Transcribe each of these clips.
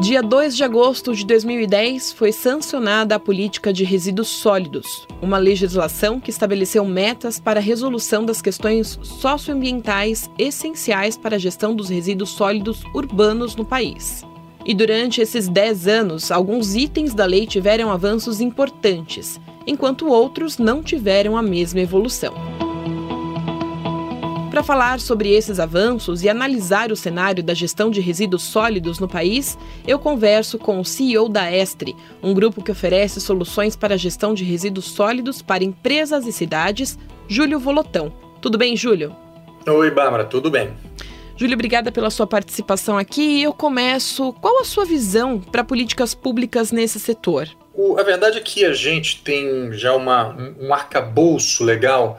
Dia 2 de agosto de 2010 foi sancionada a política de resíduos sólidos, uma legislação que estabeleceu metas para a resolução das questões socioambientais essenciais para a gestão dos resíduos sólidos urbanos no país. E durante esses 10 anos, alguns itens da lei tiveram avanços importantes, enquanto outros não tiveram a mesma evolução. Para falar sobre esses avanços e analisar o cenário da gestão de resíduos sólidos no país, eu converso com o CEO da Estre, um grupo que oferece soluções para a gestão de resíduos sólidos para empresas e cidades, Júlio Volotão. Tudo bem, Júlio? Oi, Bárbara, tudo bem. Júlio, obrigada pela sua participação aqui. Eu começo. Qual a sua visão para políticas públicas nesse setor? A verdade é que a gente tem já uma, um, um arcabouço legal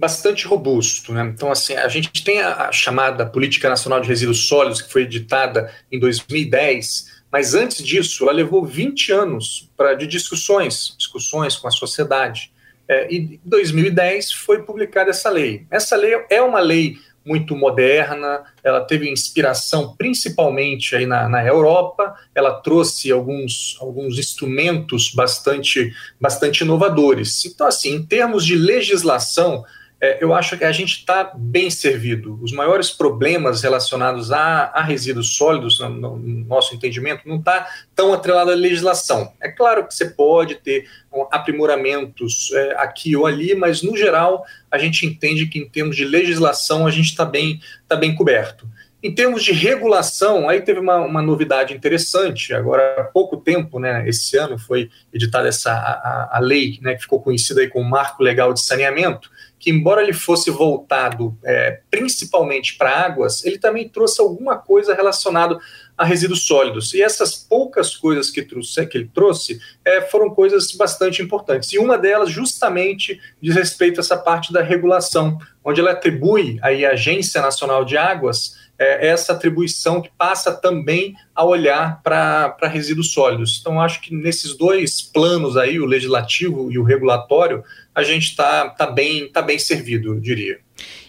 bastante robusto. Né? Então, assim, a gente tem a, a, chamada Política Nacional de Resíduos Sólidos, que foi editada em 2010, mas antes disso, ela levou 20 anos pra, de discussões, discussões com a sociedade. É, e em 2010 foi publicada essa lei. Essa lei é uma lei muito moderna, ela teve inspiração principalmente aí na, na Europa, ela trouxe alguns, alguns instrumentos bastante, bastante inovadores. Então, assim, em termos de legislação, é, eu acho que a gente está bem servido. Os maiores problemas relacionados a, a resíduos sólidos, no, no, nosso entendimento, não está tão atrelado à legislação. É claro que você pode ter aprimoramentos é, aqui ou ali, mas no geral a gente entende que em termos de legislação a gente está bem, tá bem coberto. Em termos de regulação, aí teve uma, uma, novidade interessante. Agora, há pouco tempo, né, esse ano, foi editada essa a, a lei, né, que ficou conhecida aí como Marco Legal de Saneamento, que, embora ele fosse voltado é, principalmente para águas, ele também trouxe alguma coisa relacionada a resíduos sólidos. E essas poucas coisas que, trouxe, que ele trouxe é, foram coisas bastante importantes. E uma delas, justamente, diz respeito a essa parte da regulação, onde ela atribui aí à Agência Nacional de Águas é, essa atribuição que passa também a olhar para resíduos sólidos. Então, acho que nesses dois planos aí, o legislativo e o regulatório, a gente está tá bem, tá bem servido, eu diria.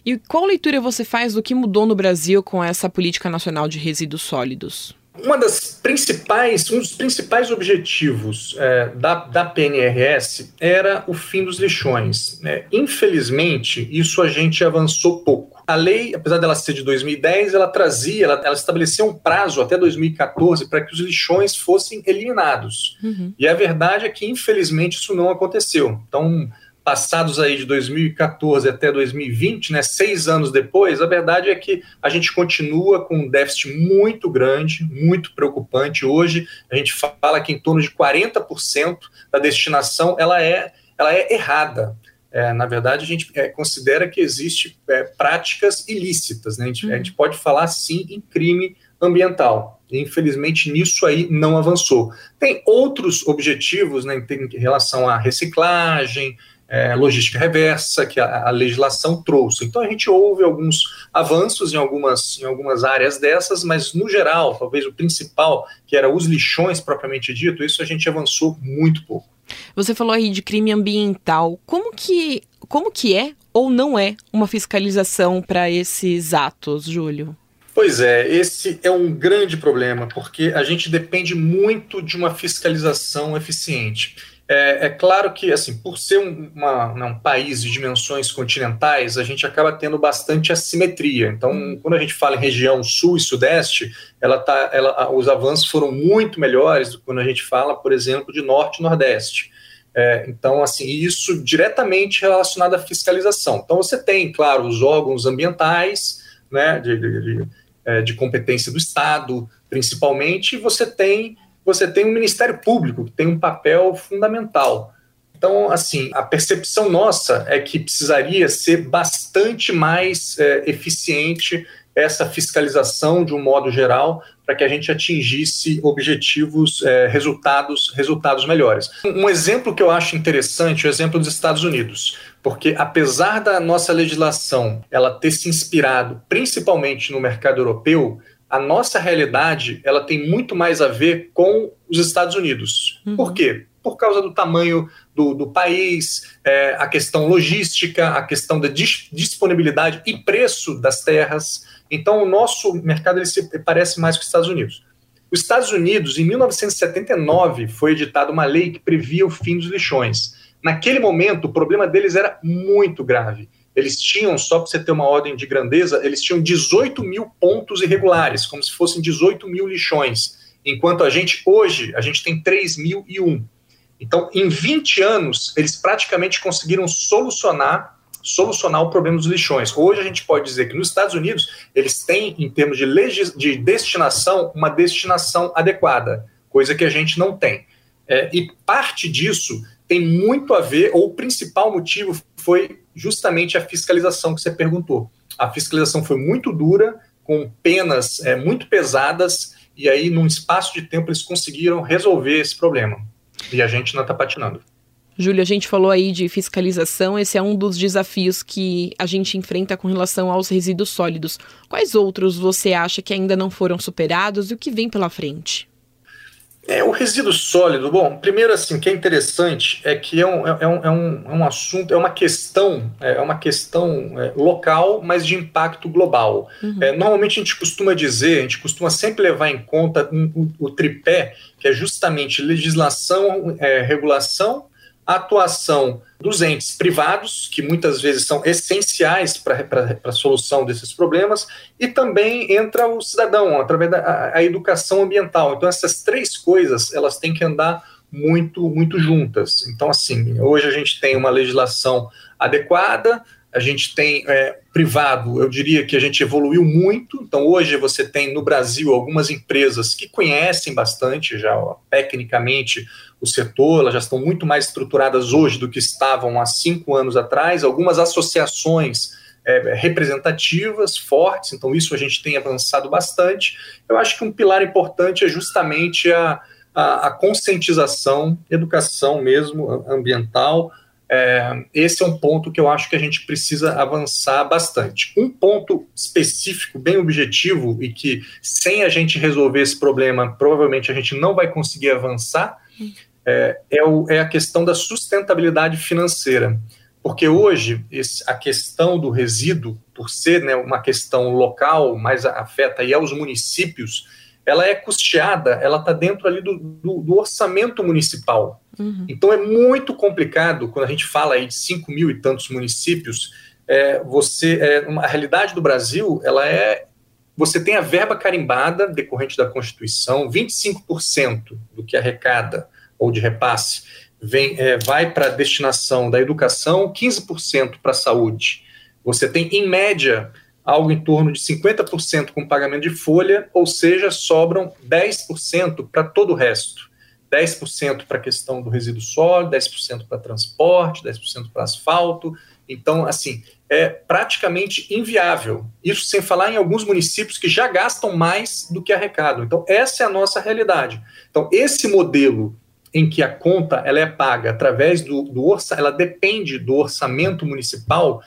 E qual leitura você faz do que mudou no Brasil com essa política nacional de resíduos sólidos? Uma das principais, um dos principais objetivos é, da, da PNRS era o fim dos lixões. Né? Infelizmente, isso a gente avançou pouco. A lei, apesar dela ser de 2010, ela trazia, ela, ela estabelecia um prazo até 2014 para que os lixões fossem eliminados. Uhum. E a verdade é que, infelizmente, isso não aconteceu. Então, passados aí de 2014 até 2020, né, seis anos depois, a verdade é que a gente continua com um déficit muito grande, muito preocupante. Hoje a gente fala que em torno de 40% da destinação ela é, ela é errada. É, na verdade, a gente é, considera que existe é, práticas ilícitas. Né? A, gente, a gente pode falar sim em crime ambiental. Infelizmente, nisso aí não avançou. Tem outros objetivos né, em relação à reciclagem, é, logística reversa que a, a, legislação trouxe. Então a gente houve alguns avanços em algumas, em algumas áreas dessas, mas no geral, talvez o principal, que era os lixões propriamente dito, isso a gente avançou muito pouco. Você falou aí de crime ambiental. Como que, como que é ou não é uma fiscalização para esses atos, Júlio? Pois é, esse é um grande problema, porque a gente depende muito de uma fiscalização eficiente. É, é, claro que, assim, por ser um, uma, né, um, país de dimensões continentais, a gente acaba tendo bastante assimetria. Então, uhum. quando a gente fala em região sul e sudeste, ela tá, ela, os avanços foram muito melhores do que quando a gente fala, por exemplo, de norte e nordeste. É, então, assim, isso diretamente relacionado à fiscalização. Então, você tem, claro, os órgãos ambientais, né, de, de, de, é, de competência do Estado, principalmente, e você tem você tem um Ministério Público que tem um papel fundamental. Então, assim, a percepção nossa é que precisaria ser bastante mais é, eficiente essa fiscalização de um modo geral para que a gente atingisse objetivos, é, resultados, resultados melhores. Um exemplo que eu acho interessante é o exemplo dos Estados Unidos, porque apesar da nossa legislação ela ter se inspirado principalmente no mercado europeu, a nossa realidade ela tem muito mais a ver com os Estados Unidos. Uhum. Por quê? Por causa do tamanho do, do país, é, a questão logística, a questão da dis disponibilidade e preço das terras. Então, o nosso mercado ele se parece mais com os Estados Unidos. Os Estados Unidos, em 1979, foi editada uma lei que previa o fim dos lixões. Naquele momento, o problema deles era muito grave. Eles tinham, só para você ter uma ordem de grandeza, eles tinham 18 mil pontos irregulares, como se fossem 18 mil lixões. Enquanto a gente, hoje, a gente tem 3.001. Então, em 20 anos, eles praticamente conseguiram solucionar solucionar o problema dos lixões. Hoje a gente pode dizer que nos Estados Unidos eles têm, em termos de, legis de destinação, uma destinação adequada, coisa que a gente não tem. É, e parte disso tem muito a ver, ou o principal motivo foi justamente a fiscalização que você perguntou. A fiscalização foi muito dura, com penas é, muito pesadas, e aí, num espaço de tempo, eles conseguiram resolver esse problema. E a gente não está patinando. Júlia, a gente falou aí de fiscalização, esse é um dos desafios que a gente enfrenta com relação aos resíduos sólidos. Quais outros você acha que ainda não foram superados e o que vem pela frente? É, o resíduo sólido, bom, primeiro assim, o que é interessante é que é um, é um, é um, é um assunto, é uma questão, é uma questão é, local, mas de impacto global. Uhum. É, normalmente a gente costuma dizer, a gente costuma sempre levar em conta um, o, o, tripé, que é justamente legislação, é, regulação atuação dos entes privados, que muitas vezes são essenciais para a solução desses problemas, e também entra o cidadão, através da a educação ambiental. Então, essas três coisas, elas têm que andar muito, muito juntas. Então, assim, hoje a gente tem uma legislação adequada, a gente tem é, privado, eu diria que a gente evoluiu muito. Então, hoje você tem no Brasil algumas empresas que conhecem bastante já ó, tecnicamente o setor, elas já estão muito mais estruturadas hoje do que estavam há cinco anos atrás. Algumas associações é, representativas, fortes, então isso a gente tem avançado bastante. Eu acho que um pilar importante é justamente a, a, a conscientização, educação mesmo ambiental é, esse é um ponto que eu acho que a gente precisa avançar bastante. Um ponto específico, bem objetivo, e que sem a gente resolver esse problema, provavelmente a gente não vai conseguir avançar, é, é, o, é a questão da sustentabilidade financeira. Porque hoje esse, a questão do resíduo, por ser né, uma questão local, mais afeta aí aos municípios, ela é custeada, ela está dentro ali do, do, do orçamento municipal. Uhum. Então é muito complicado quando a gente fala aí de 5 mil e tantos municípios. É, você, é, uma, a realidade do Brasil, ela é você tem a verba carimbada decorrente da Constituição, 25% do que arrecada ou de repasse vem, é, vai para a destinação da educação, 15% para a saúde. Você tem, em média, algo em torno de 50% com pagamento de folha, ou seja, sobram 10% para todo o resto. 10% para a questão do resíduo sólido, 10% para transporte, 10% para asfalto. Então, assim, é praticamente inviável. Isso sem falar em alguns municípios que já gastam mais do que arrecadam. Então, essa é a nossa realidade. Então, esse modelo em que a conta ela é paga através do, do orçamento, ela depende do orçamento municipal,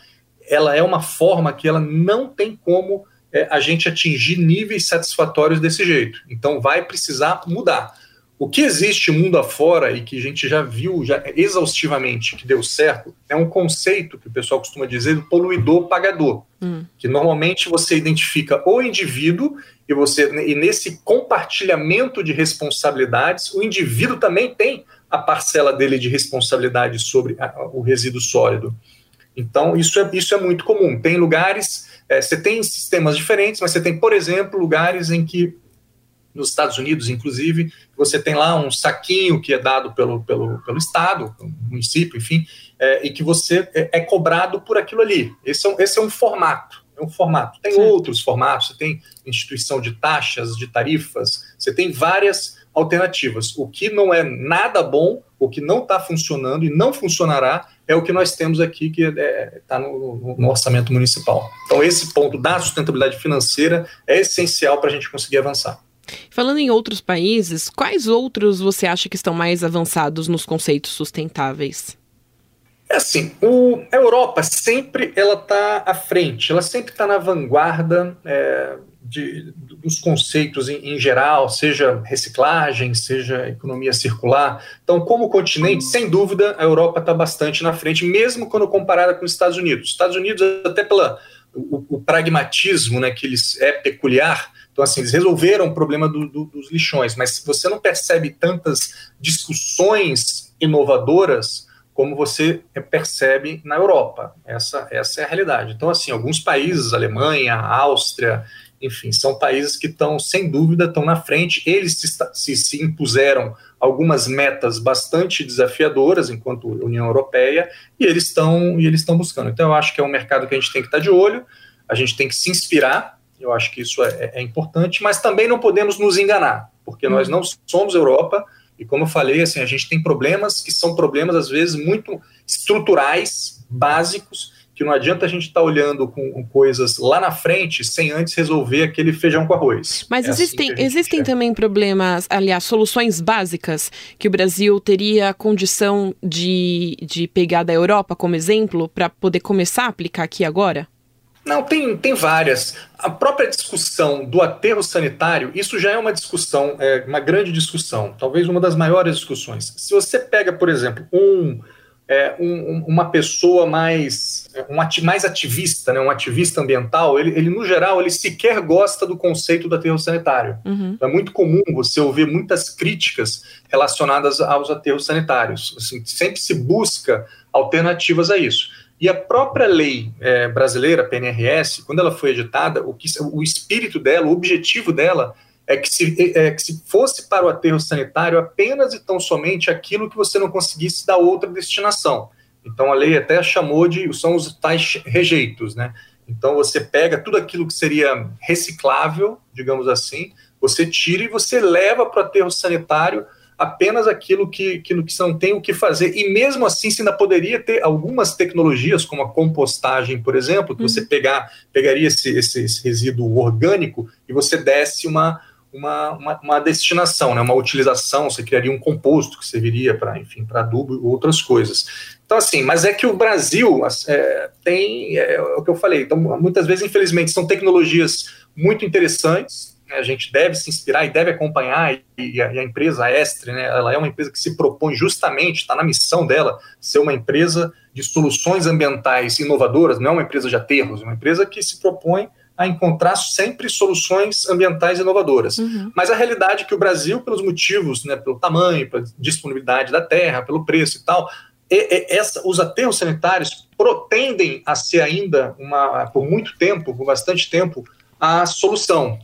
ela é uma forma que ela não tem como é, a gente atingir níveis satisfatórios desse jeito. Então vai precisar mudar. O que existe mundo afora e que a gente já viu já exaustivamente que deu certo é um conceito que o pessoal costuma dizer do poluidor pagador, hum. que normalmente você identifica o indivíduo e você e nesse compartilhamento de responsabilidades o indivíduo também tem a parcela dele de responsabilidade sobre a, o resíduo sólido. Então, isso é, isso é muito comum. Tem lugares, é, você tem sistemas diferentes, mas você tem, por exemplo, lugares em que, nos Estados Unidos, inclusive, você tem lá um saquinho que é dado pelo, pelo, pelo Estado, município, enfim, é, e que você é, é, cobrado por aquilo ali. Esse é um, esse é um formato. É um formato. Tem Sim. outros formatos, você tem instituição de taxas, de tarifas, você tem várias alternativas. O que não é nada bom, o que não está funcionando e não funcionará é o que nós temos aqui, que está é, tá no, no, orçamento municipal. Então, esse ponto da sustentabilidade financeira é essencial para a gente conseguir avançar. Falando em outros países, quais outros você acha que estão mais avançados nos conceitos sustentáveis? É assim, o, a Europa sempre ela está à frente, ela sempre está na vanguarda é, de, dos conceitos em, em, geral, seja reciclagem, seja economia circular. Então, como continente, sem dúvida, a Europa está bastante na frente, mesmo quando comparada com os Estados Unidos. Estados Unidos, até pela o, o, pragmatismo né, que eles é peculiar. Então, assim, eles resolveram o problema do, do, dos lixões, mas você não percebe tantas discussões inovadoras como você percebe na Europa. Essa, essa é a realidade. Então, assim, alguns países, Alemanha, Áustria, enfim, são países que estão, sem dúvida, estão na frente. Eles se, se, se impuseram algumas metas bastante desafiadoras enquanto União Europeia e eles estão e eles estão buscando. Então, eu acho que é um mercado que a gente tem que estar de olho, a gente tem que se inspirar. Eu acho que isso é, é importante, mas também não podemos nos enganar, porque nós não somos Europa e como eu falei, assim, a gente tem problemas que são problemas, às vezes, muito estruturais, básicos, que não adianta a gente estar tá olhando com, coisas lá na frente sem antes resolver aquele feijão com arroz. Mas é existem, assim existem também problemas, aliás, soluções básicas que o Brasil teria condição de, de pegar da Europa como exemplo para poder começar a aplicar aqui agora? Não, tem, tem várias. A própria discussão do aterro sanitário, isso já é uma discussão, é, uma grande discussão, talvez uma das maiores discussões. Se você pega, por exemplo, um, é, um, uma pessoa mais, um ati, mais ativista, né, um ativista ambiental, ele, ele, no geral, ele sequer gosta do conceito do aterro sanitário. Uhum. É muito comum você ouvir muitas críticas relacionadas aos aterros sanitários. Assim, sempre se busca alternativas a isso. E a própria lei é, brasileira, PNRS, quando ela foi editada, o, que, o espírito dela, o objetivo dela é que, se, é, é que se fosse para o aterro sanitário apenas e tão somente aquilo que você não conseguisse dar outra destinação. Então a lei até chamou de, são os tais rejeitos, né? Então você pega tudo aquilo que seria reciclável, digamos assim, você tira e você leva para o aterro sanitário apenas aquilo que, que, que não tem o que fazer. E mesmo assim, você ainda poderia ter algumas tecnologias, como a compostagem, por exemplo, que uhum. você pegar, pegaria esse, esse, esse, resíduo orgânico e você desse uma, uma, uma, uma, destinação, né, uma utilização, você criaria um composto que serviria para, enfim, para adubo e outras coisas. Então, assim, mas é que o Brasil é, tem, é, é o que eu falei, então, muitas vezes, infelizmente, são tecnologias muito interessantes, a gente deve se inspirar e deve acompanhar, e a, e a empresa Estre, né, ela é uma empresa que se propõe justamente, está na missão dela, ser uma empresa de soluções ambientais inovadoras, não é uma empresa de aterros, é uma empresa que se propõe a encontrar sempre soluções ambientais inovadoras. Uhum. Mas a realidade é que o Brasil, pelos motivos, né, pelo tamanho, pela disponibilidade da terra, pelo preço e tal, e, e, essa, os aterros sanitários tendem a ser ainda, uma, por muito tempo, por bastante tempo, a solução.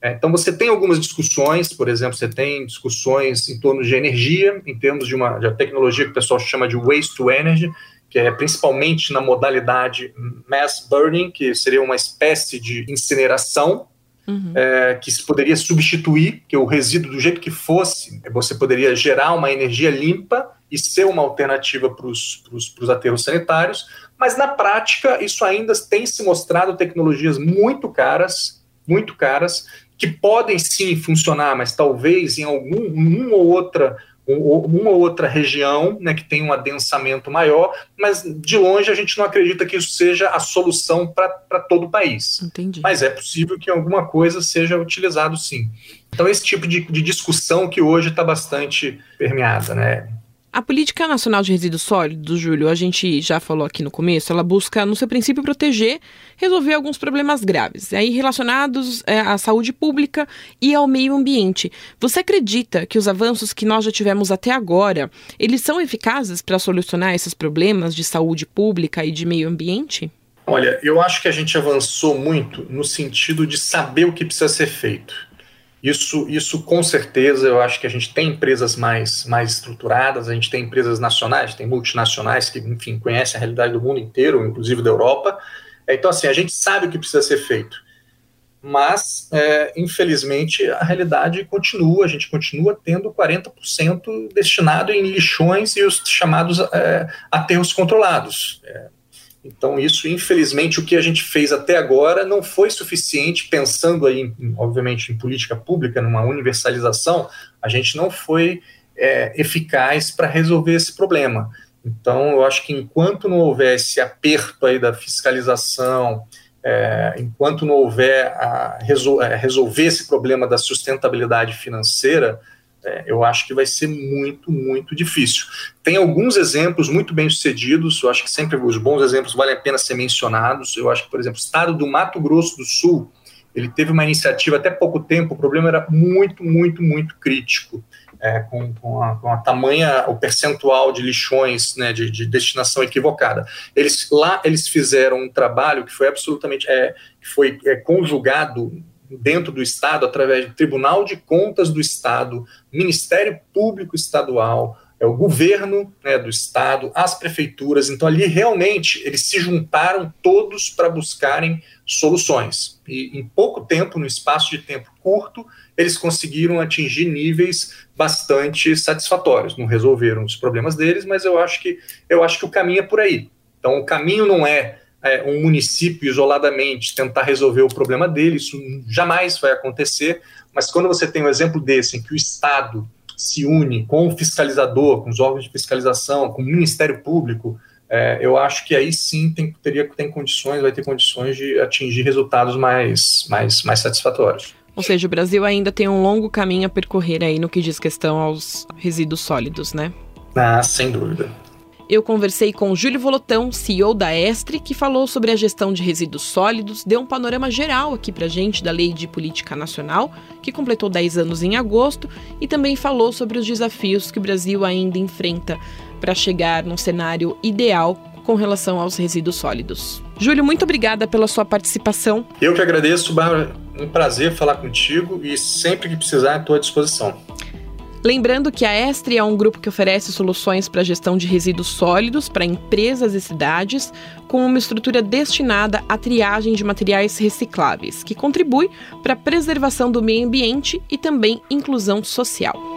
É, então você tem algumas discussões, por exemplo, você tem discussões em torno de energia, em termos de uma, de uma tecnologia que o pessoal chama de waste to energy, que é principalmente na modalidade mass burning, que seria uma espécie de incineração, uhum. é, que se poderia substituir, que o resíduo do jeito que fosse, você poderia gerar uma energia limpa e ser uma alternativa para os aterros sanitários, mas na prática isso ainda tem se mostrado tecnologias muito caras, muito caras, que podem sim funcionar, mas talvez em algum uma ou outra uma ou outra região né, que tem um adensamento maior, mas de longe a gente não acredita que isso seja a solução para todo o país. Entendi. Mas é possível que alguma coisa seja utilizado sim. Então, esse tipo de, de discussão que hoje está bastante permeada, né? A Política Nacional de Resíduos Sólidos, Júlio, a gente já falou aqui no começo, ela busca, no seu princípio, proteger, resolver alguns problemas graves, aí relacionados é, à saúde pública e ao meio ambiente. Você acredita que os avanços que nós já tivemos até agora, eles são eficazes para solucionar esses problemas de saúde pública e de meio ambiente? Olha, eu acho que a gente avançou muito no sentido de saber o que precisa ser feito. Isso, isso com certeza, eu acho que a gente tem empresas mais, mais estruturadas, a gente tem empresas nacionais, tem multinacionais que, enfim, conhecem a realidade do mundo inteiro, inclusive da Europa. Então, assim, a gente sabe o que precisa ser feito. Mas, é, infelizmente, a realidade continua, a gente continua tendo 40% destinado em lixões e os chamados é, aterros controlados. É, então, isso, infelizmente, o que a gente fez até agora não foi suficiente, pensando aí, obviamente, em política pública, numa universalização, a gente não foi é, eficaz para resolver esse problema. Então, eu acho que enquanto não houver esse aperto aí da fiscalização, é, enquanto não houver a resol é, resolver esse problema da sustentabilidade financeira, É, eu acho que vai ser muito, muito difícil. Tem alguns exemplos muito bem sucedidos, eu acho que sempre os bons exemplos valem a pena ser mencionados. Eu acho que, por exemplo, o estado do Mato Grosso do Sul, ele teve uma iniciativa até pouco tempo, o problema era muito, muito, muito crítico. É, com, com, a, com, a, tamanha, o percentual de lixões né, de, de, destinação equivocada. Eles lá eles fizeram um trabalho que foi absolutamente é, que foi é, conjugado dentro do Estado, através do Tribunal de Contas do Estado, Ministério Público Estadual, é o governo né, do estado, as prefeituras. Então, ali realmente eles se juntaram todos para buscarem soluções. E em pouco tempo, no espaço de tempo curto, eles conseguiram atingir níveis bastante satisfatórios. Não resolveram os problemas deles, mas eu acho que eu acho que o caminho é por aí. Então, o caminho não é é, um município isoladamente tentar resolver o problema dele, isso jamais vai acontecer, mas quando você tem um exemplo desse, em que o Estado se une com o fiscalizador, com os órgãos de fiscalização, com o Ministério Público, é, eu acho que aí sim tem, teria, tem condições, vai ter condições de atingir resultados mais, mais, mais satisfatórios. Ou seja, o Brasil ainda tem um longo caminho a percorrer aí no que diz questão aos resíduos sólidos, né? Ah, sem dúvida. Eu conversei com Júlio Volotão, CEO da Estre, que falou sobre a gestão de resíduos sólidos, deu um panorama geral aqui pra gente da Lei de Política Nacional, que completou 10 anos em agosto, e também falou sobre os desafios que o Brasil ainda enfrenta para chegar num cenário ideal com relação aos resíduos sólidos. Júlio, muito obrigada pela sua participação. Eu que agradeço, Bárbara. Um prazer falar contigo e sempre que precisar, estou à disposição. Lembrando que a Estre é um grupo que oferece soluções para gestão de resíduos sólidos para empresas e cidades, com uma estrutura destinada à triagem de materiais recicláveis, que contribui para a preservação do meio ambiente e também inclusão social.